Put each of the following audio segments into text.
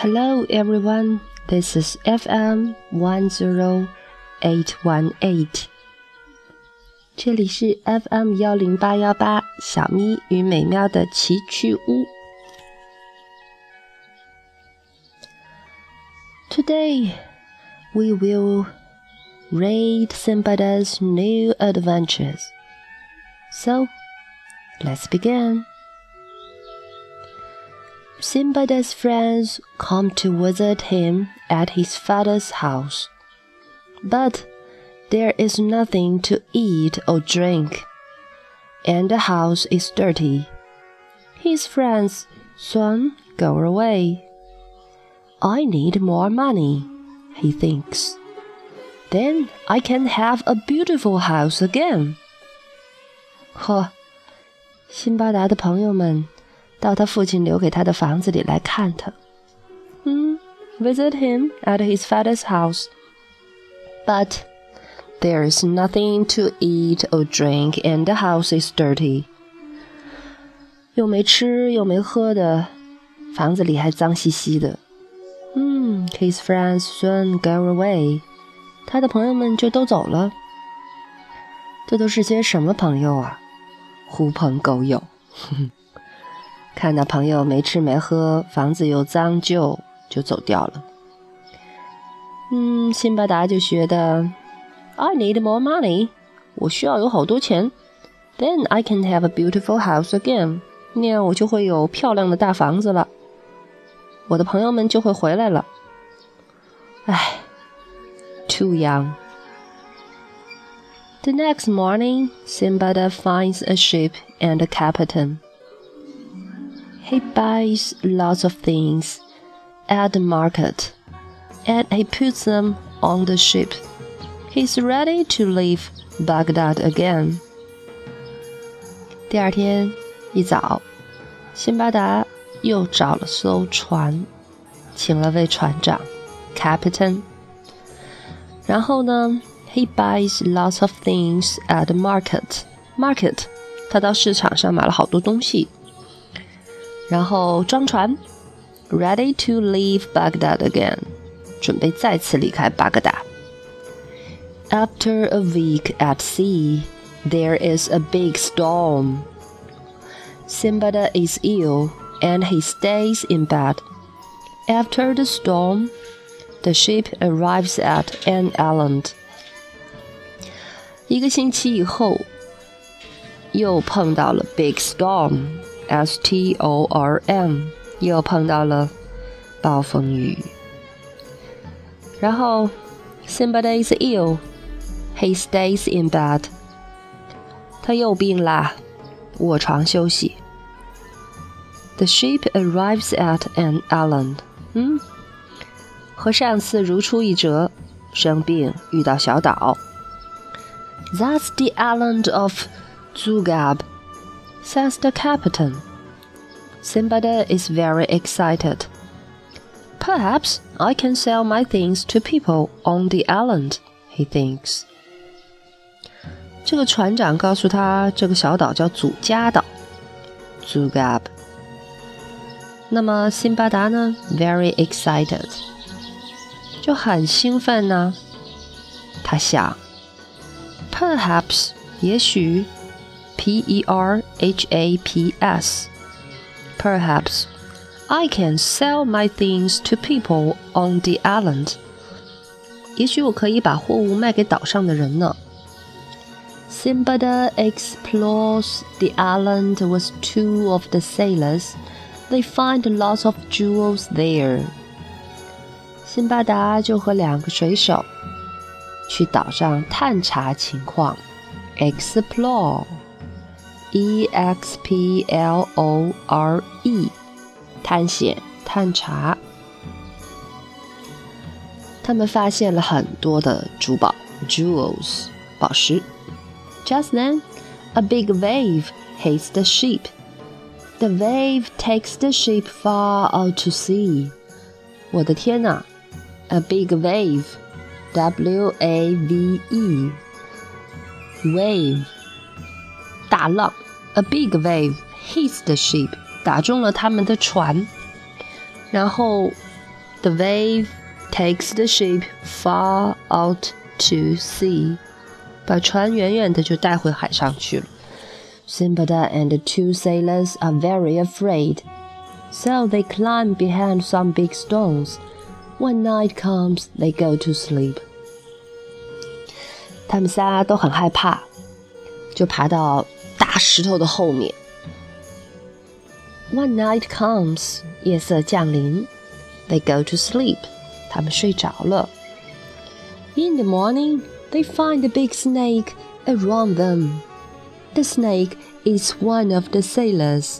Hello, everyone. This is FM one zero eight one eight. 这里是 FM 幺零八幺八小咪与美妙的奇趣屋。Today we will read Simbada's new adventures. So let's begin. Simbada's friends come to visit him at his father's house. But there is nothing to eat or drink, and the house is dirty. His friends soon go away. I need more money, he thinks. Then I can have a beautiful house again. 呵，辛巴达的朋友们 到他父亲留给他的房子里来看他。嗯，visit him at his father's house. But there is nothing to eat or drink, and the house is dirty. 又没吃又没喝的，房子里还脏兮兮的。嗯，His friends soon go away. 他的朋友们就都走了。这都是些什么朋友啊？狐朋狗友。看到朋友没吃没喝，房子又脏旧，就走掉了。嗯，辛巴达就觉得，I need more money，我需要有好多钱，Then I can have a beautiful house again，那样我就会有漂亮的大房子了，我的朋友们就会回来了。唉，too young。The next morning, Simbada finds a ship and a captain. He buys lots of things at the market and he puts them on the ship. He's ready to leave Baghdad again. 第二天一早，辛巴达又找了艘船，请了位船长，Captain。然后呢，He buys lots of things at the market. Market，他到市场上买了好多东西。 然后装船，ready to leave Baghdad again，准备再次离开巴格达。After a week at sea, there is a big storm. Simbada is ill and he stays in bed. After the storm, the ship arrives at an island. 一个星期以后，又碰到了 big storm。 S T O R M，又碰到了暴风雨。然后，Simbada is ill. He stays in bed. 他又病啦，卧床休息。The ship arrives at an island. 嗯，和上次如出一辙，生病遇到小岛。That's the island of Zugab says the captain. Simbada is very excited. Perhaps I can sell my things to people on the island, he thinks. 这个船长告诉他，这个小岛叫祖加岛 （Zugab）。那么辛巴达呢？Very excited，就很兴奋呢。他想，Perhaps，也许。 P E R H A P S. Perhaps I can sell my things to people on the island. 也许我可以把货物卖给岛上的人呢。Simbada explores the island with two of the sailors. They find lots of jewels there. 辛巴达就和两个水手去岛上探查情况，explore。 E X P L O R E，探险、探查。他们发现了很多的珠宝 （jewels） 宝石。Just then, a big wave hits the ship. The wave takes the ship far out to sea. 我的天哪！A big wave, W A V E, wave，大浪。 A big wave hits the ship，打中了他们的船，然后 The wave takes the ship far out to sea，把船远远的就带回海上去了。Simbada and the two sailors are very afraid, so they climb behind some big stones. When night comes, they go to sleep. 他们仨都很害怕，就爬到 大石头的后面。When night comes，夜色降临，they go to sleep，他们睡着了。In the morning, they find a big snake around them. The snake is one of the sailors.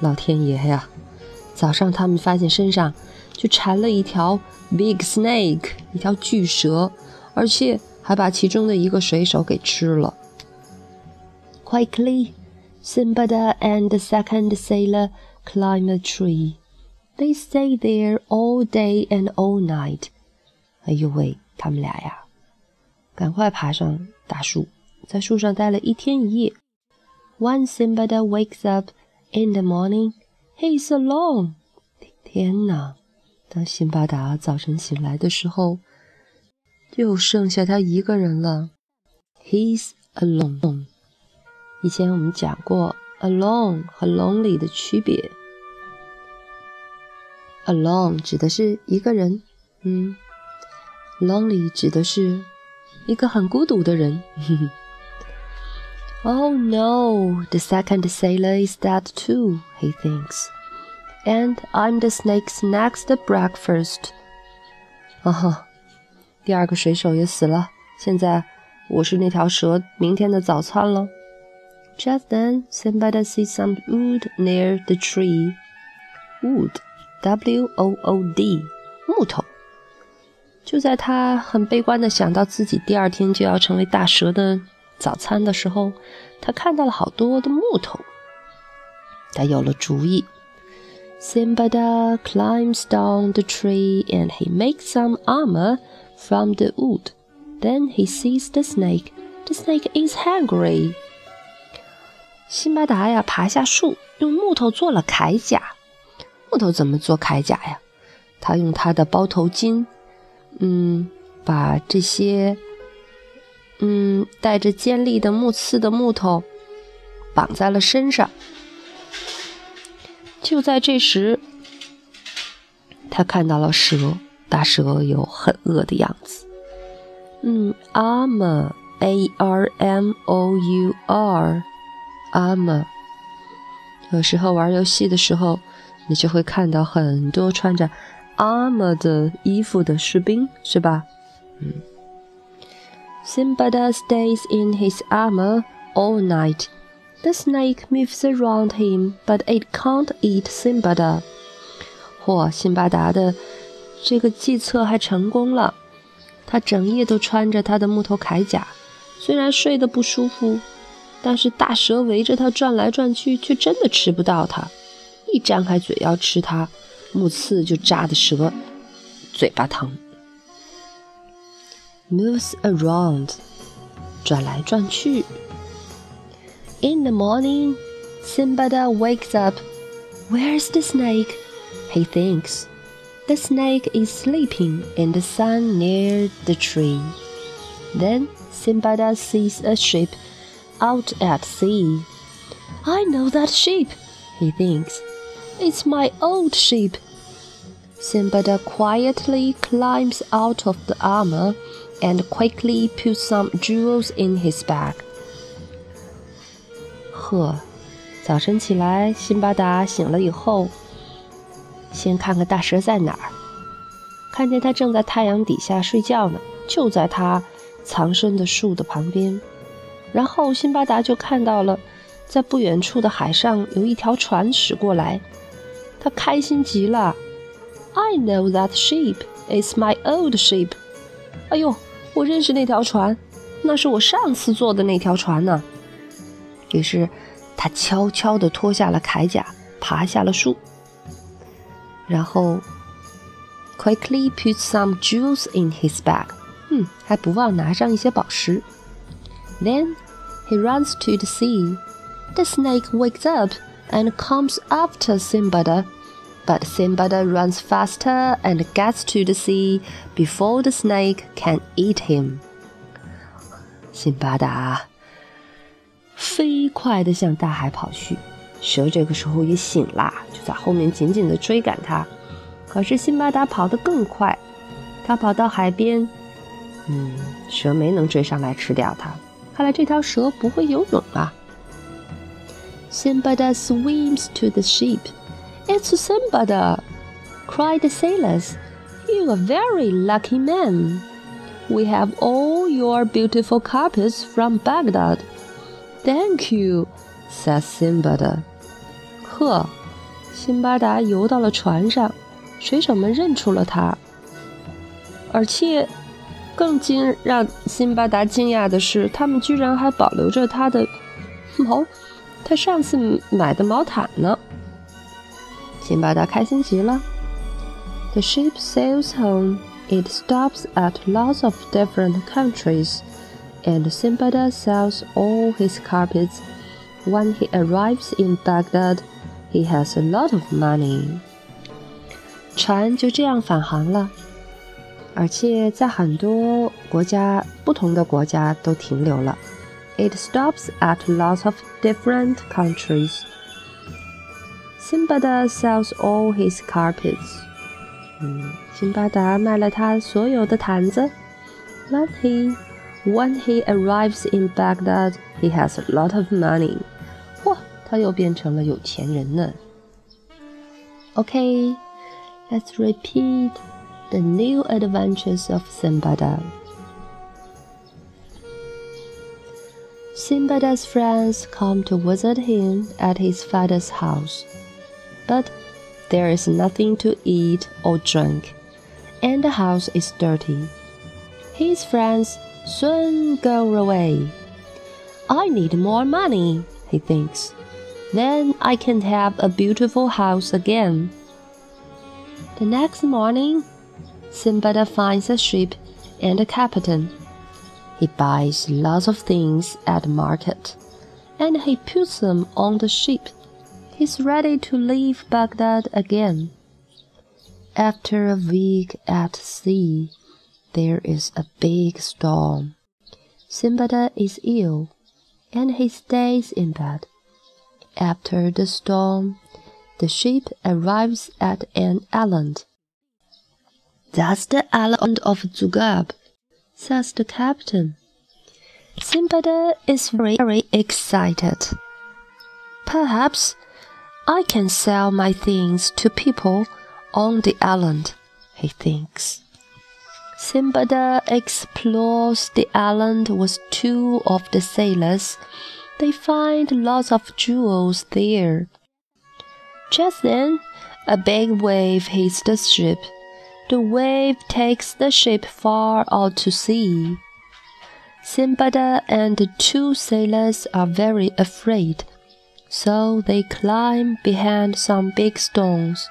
老天爷呀！早上他们发现身上就缠了一条 big snake，一条巨蛇，而且还把其中的一个水手给吃了。 Quickly, Simbada and the second sailor climb a tree. They stay there all day and all night. 哎呦喂，他们俩呀，赶快爬上大树，在树上待了一天一夜。When Simbada wakes up in the morning, he's alone. 天哪！当辛巴达早晨醒来的时候，就剩下他一个人了。He's alone。 以前我们讲过 alone 和 lonely 的区别。alone 指的是一个人，嗯，lonely 指的是一个很孤独的人。oh no, the second sailor is dead too, he thinks. And I'm the snake's next breakfast. 啊哈。第二个水手也死了，现在我是那条蛇明天的早餐了。Just then, Simbada sees some wood near the tree. Wood, W-O-O-D，木头。就在他很悲观的想到自己第二天就要成为大蛇的早餐的时候，他看到了好多的木头。他有了主意。Simbada climbs down the tree and he makes some armor from the wood. Then he sees the snake. The snake is hungry. 辛巴达呀，爬下树，用木头做了铠甲。木头怎么做铠甲呀？他用他的包头巾，嗯，把这些，嗯，带着尖利的木刺的木头绑在了身上。就在这时，他看到了蛇。大蛇有很饿的样子。嗯，armor，a r m o u r r，armor。有时候玩游戏的时候，你就会看到很多穿着 armor 的衣服的士兵，是吧？嗯。Simbada stays in his armor all night. The snake moves around him, but it can't eat Simbada. 嚯，辛巴达的这个计策还成功了，他整夜都穿着他的木头铠甲，虽然睡得不舒服，但是大蛇围着他转来转去，却真的吃不到他。一张开嘴要吃它，木刺就扎的蛇嘴巴疼。Moves around，转来转去。In the morning, Simbada wakes up. Where's the snake? He thinks. The snake is sleeping in the sun near the tree. Then Simbada sees a ship out at sea. I know that ship, he thinks. It's my old ship. Simbada quietly climbs out of the armor and quickly puts some jewels in his bag. 呵，早晨起来，辛巴达醒了以后。先看看大蛇在哪儿，看见它正在太阳底下睡觉呢，就在它藏身的树的旁边。 然后辛巴达就看到了，在不远处的海上有一条船驶过来，他开心极了。I know that ship is my old ship。哎呦，我认识那条船，那是我上次坐的那条船呢。于是他悄悄地脱下了铠甲，爬下了树。然后 quickly put some jewels in his bag，嗯，还不忘拿上一些宝石。Then he runs to the sea. The snake wakes up and comes after Simbada. but Simbada runs faster and gets to the sea before the snake can eat him. 辛巴达飞快地向大海跑去，蛇这个时候也醒啦，就在后面紧紧地追赶他。可是辛巴达跑得更快，他跑到海边，嗯，蛇没能追上来吃掉它。 看来这条蛇不会游泳啊。Simbada swims to the ship. It's Simbada! cried the sailors. You are very lucky man. We have all your beautiful carpets from Baghdad. Thank you, said Simbada. 呵，辛巴达游到了船上，水手们认出了他，而且 更惊让辛巴达惊讶的是，他们居然还保留着他的毛，他上次买的毛毯呢。辛巴达开心极了。The ship sails home. It stops at lots of different countries, and Simbada sells all his carpets. When he arrives in Baghdad, he has a lot of money. 船就这样返航了， 而且在很多国家、不同的国家都停留了。It stops at lots of different countries. Simbada sells all his carpets. 嗯，辛巴达卖了他所有的毯子。When he when he arrives in Baghdad, he has a lot of money. 哇，他又变成了有钱人呢。Okay. Let's repeat the new adventures of Simbada. Simbada's friends come to visit him at his father's house, but there is nothing to eat or drink, and the house is dirty. His friends soon go away. I need more money, he thinks. Then I can have a beautiful house again. The next morning, Simbada finds a ship and a captain. He buys lots of things at the market, and he puts them on the ship. He's ready to leave Baghdad again. After a week at sea, there is a big storm. Simbada is ill, and he stays in bed. After the storm, the ship arrives at an island. That's the island of Zugab, says the captain. Simbada is very, very excited. Perhaps I can sell my things to people on the island, he thinks. Simbada explores the island with two of the sailors. They find lots of jewels there. Just then, a big wave hits the ship. The wave takes the ship far out to sea. Simbada and the two sailors are very afraid, so they climb behind some big stones.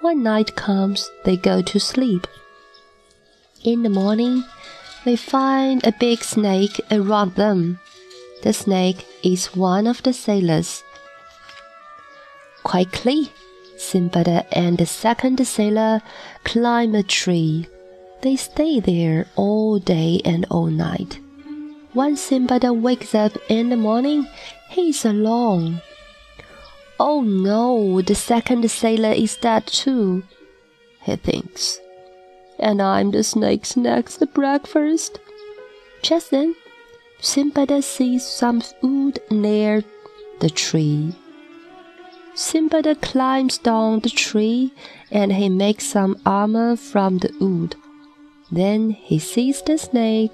When night comes, they go to sleep. In the morning, they find a big snake around them. The snake is one of the sailors. Quickly, Simbada and the second sailor climb a tree. They stay there all day and all night. When Simbada wakes up in the morning, he's alone. Oh no, the second sailor is dead too, he thinks. And I'm the snake's next breakfast. Just then, Simbada sees some wood near the tree. Simbada climbs down the tree and he makes some armor from the wood. Then he sees the snake.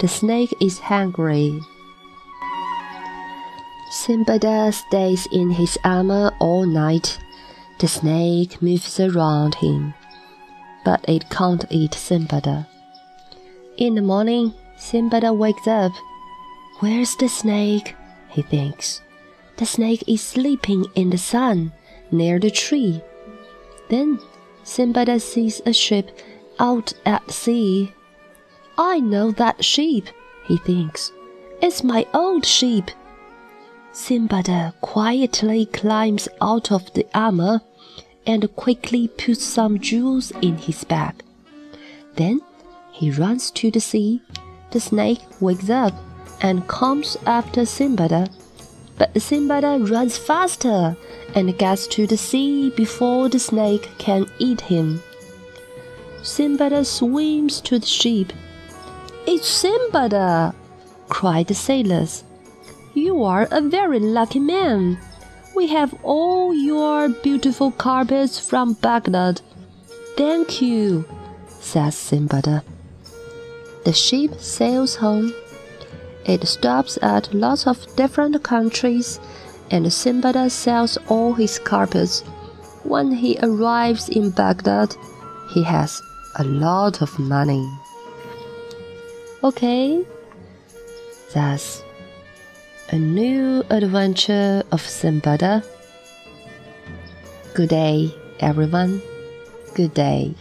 The snake is hungry. Simbada stays in his armor all night. The snake moves around him, but it can't eat Simbada. In the morning, Simbada wakes up. Where's the snake? he thinks. The snake is sleeping in the sun near the tree. Then Simbada sees a ship out at sea. I know that ship, he thinks. It's my old ship. Simbada quietly climbs out of the armor and quickly puts some jewels in his bag. Then he runs to the sea. The snake wakes up and comes after Simbada. But Simbada runs faster and gets to the sea before the snake can eat him. Simbada swims to the ship. It's Simbada! cried the sailors. You are a very lucky man. We have all your beautiful carpets from Baghdad. Thank you, says Simbada. The ship sails home. It stops at lots of different countries, and Simbada sells all his carpets. When he arrives in Baghdad, he has a lot of money. Okay, that's a new adventure of Simbada. Good day, everyone. Good day.